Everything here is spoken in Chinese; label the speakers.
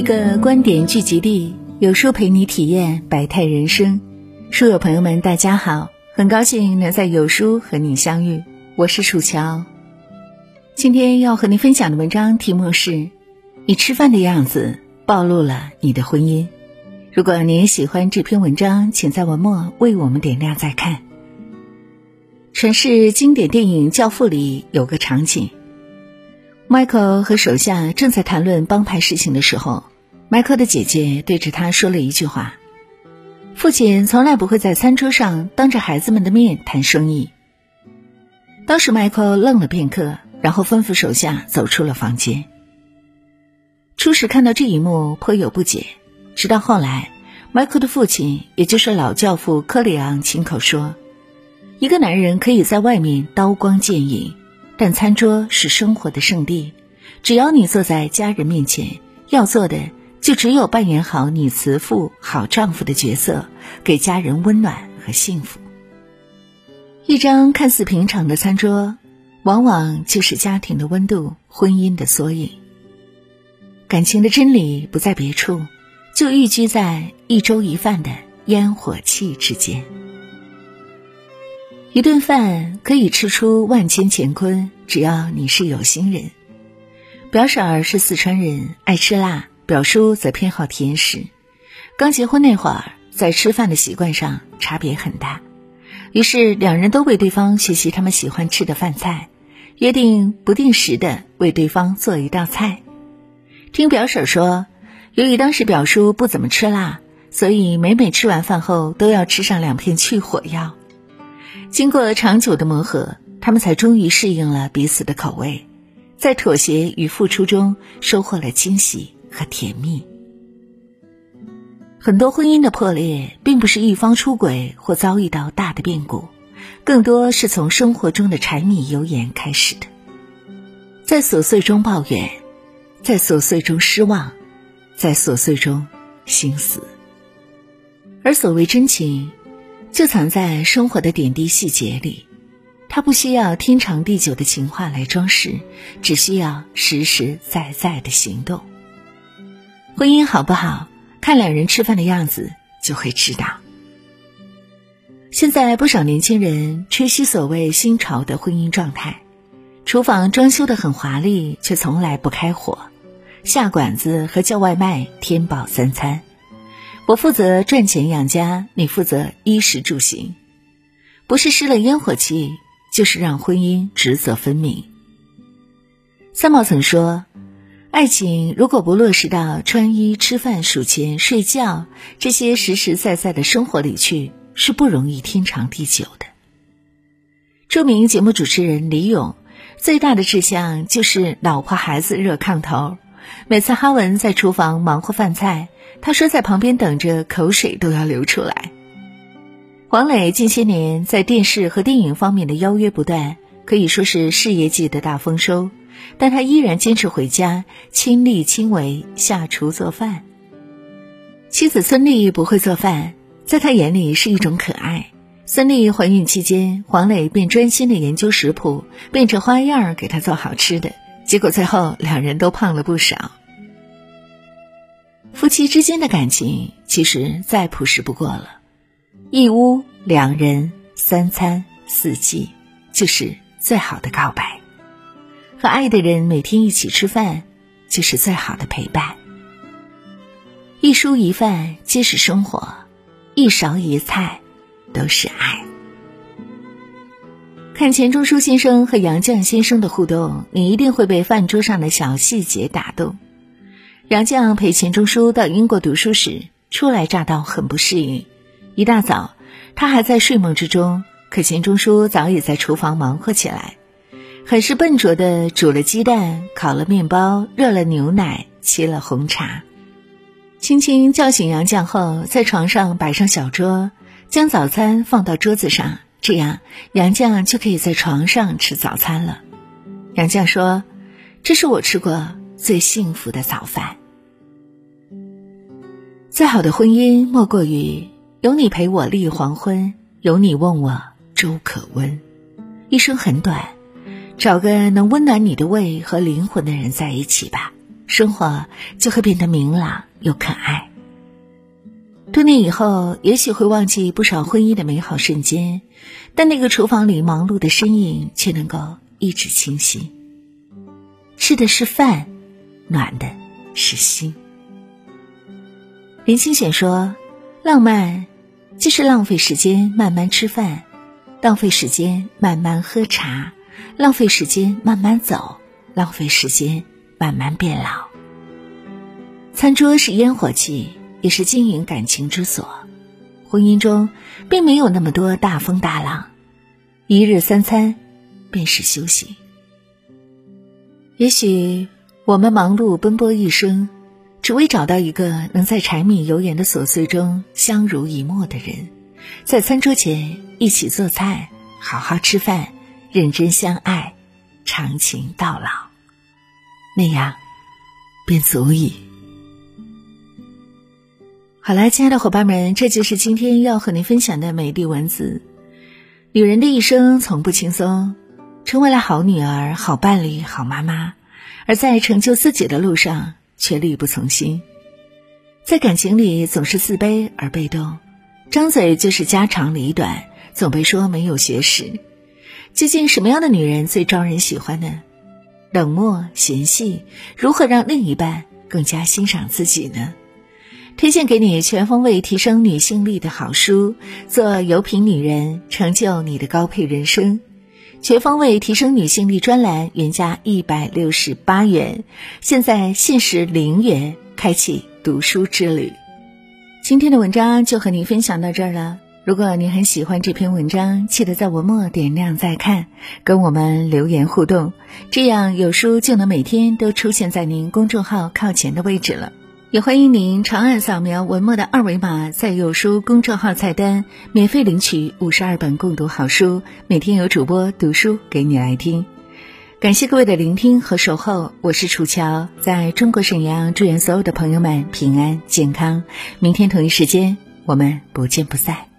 Speaker 1: 一个观点聚集地，有书陪你体验百态人生。书友朋友们，大家好，很高兴能在有书和你相遇，我是楚乔。今天要和您分享的文章题目是：你吃饭的样子暴露了你的婚姻。如果您喜欢这篇文章，请在文末为我们点亮再看。传世经典电影《教父》里有个场景。Michael 和手下正在谈论帮派事情的时候迈克的姐姐对着他说了一句话：“父亲从来不会在餐桌上当着孩子们的面谈生意。”当时迈克愣了片刻，然后吩咐手下走出了房间。初始看到这一幕颇有不解，直到后来迈克的父亲，也就是老教父科里昂亲口说：“一个男人可以在外面刀光剑影。”但餐桌是生活的圣地，只要你坐在家人面前，要做的就只有扮演好你慈父、好丈夫的角色，给家人温暖和幸福。一张看似平常的餐桌，往往就是家庭的温度、婚姻的缩影。感情的真理不在别处，就寓居在一粥一饭的烟火气之间。一顿饭可以吃出万千乾坤，只要你是有心人。表婶儿是四川人，爱吃辣；表叔则偏好甜食。刚结婚那会儿，在吃饭的习惯上差别很大，于是两人都为对方学习他们喜欢吃的饭菜，约定不定时的为对方做一道菜。听表婶说，由于当时表叔不怎么吃辣，所以每每吃完饭后都要吃上两片去火药。经过长久的磨合，他们才终于适应了彼此的口味，在妥协与付出中收获了惊喜和甜蜜。很多婚姻的破裂，并不是一方出轨或遭遇到大的变故，更多是从生活中的柴米油盐开始的，在琐碎中抱怨，在琐碎中失望，在琐碎中心死。而所谓真情。就藏在生活的点滴细节里，它不需要天长地久的情话来装饰，只需要实实在在的行动。婚姻好不好，看两人吃饭的样子就会知道。现在不少年轻人吹嘘所谓新潮的婚姻状态：厨房装修的很华丽，却从来不开火；下馆子和叫外卖，填饱三餐。我负责赚钱养家，你负责衣食住行，不是失了烟火气，就是让婚姻职责分明。三毛曾说：“爱情如果不落实到穿衣、吃饭、数钱、睡觉这些实实在在的生活里去，是不容易天长地久的。”著名节目主持人李咏最大的志向就是老婆孩子热炕头，每次哈文在厨房忙活饭菜。他说，在旁边等着，口水都要流出来。黄磊近些年在电视和电影方面的邀约不断，可以说是事业界的大丰收，但他依然坚持回家亲力亲为下厨做饭。妻子孙俪不会做饭，在他眼里是一种可爱。孙俪怀孕期间，黄磊便专心的研究食谱，变着花样给她做好吃的，结果最后两人都胖了不少。夫妻之间的感情其实再朴实不过了，一屋两人三餐四季，就是最好的告白。和爱的人每天一起吃饭，就是最好的陪伴。一蔬一饭皆是生活，一勺一菜都是爱。看钱钟书先生和杨绛先生的互动，你一定会被饭桌上的小细节打动。杨绛陪钱钟书到英国读书时，初来乍到，很不适应。一大早，他还在睡梦之中，可钱钟书早已在厨房忙活起来，很是笨拙的煮了鸡蛋，烤了面包，热了牛奶，沏了红茶。轻轻叫醒杨绛后，在床上摆上小桌，将早餐放到桌子上，这样杨绛就可以在床上吃早餐了。杨绛说：“这是我吃过最幸福的早饭。”再好的婚姻，莫过于有你陪我立黄昏，有你问我粥可温。一生很短，找个能温暖你的胃和灵魂的人在一起吧，生活就会变得明朗又可爱。多年以后，也许会忘记不少婚姻的美好瞬间，但那个厨房里忙碌的身影却能够一直清晰。吃的是饭，暖的是心。林清玄说：“浪漫，就是浪费时间慢慢吃饭，浪费时间慢慢喝茶，浪费时间慢慢走，浪费时间慢慢变老。餐桌是烟火气，也是经营感情之所。婚姻中，并没有那么多大风大浪，一日三餐，便是休息。也许我们忙碌奔波一生。”只为找到一个能在柴米油盐的琐碎中相濡以沫的人，在餐桌前一起做菜，好好吃饭，认真相爱，长情到老，那样便足矣。好了，亲爱的伙伴们，这就是今天要和您分享的美丽文字。女人的一生从不轻松，成为了好女儿、好伴侣、好妈妈，而在成就自己的路上。却力不从心，在感情里总是自卑而被动，张嘴就是家长里短，总被说没有学识。究竟什么样的女人最招人喜欢呢？冷漠嫌隙，如何让另一半更加欣赏自己呢？推荐给你全方位提升女性力的好书，做有品女人，成就你的高配人生。全方位提升女性力专栏原价一百六十八元，现在限时零元，开启读书之旅。今天的文章就和您分享到这儿了。如果您很喜欢这篇文章，记得在文末点亮再看，跟我们留言互动，这样有书就能每天都出现在您公众号靠前的位置了。也欢迎您长按扫描文末的二维码，在有书公众号菜单免费领取五十二本共读好书，每天有主播读书给你来听。感谢各位的聆听和守候，我是楚乔，在中国沈阳，祝愿所有的朋友们平安健康。明天同一时间，我们不见不散。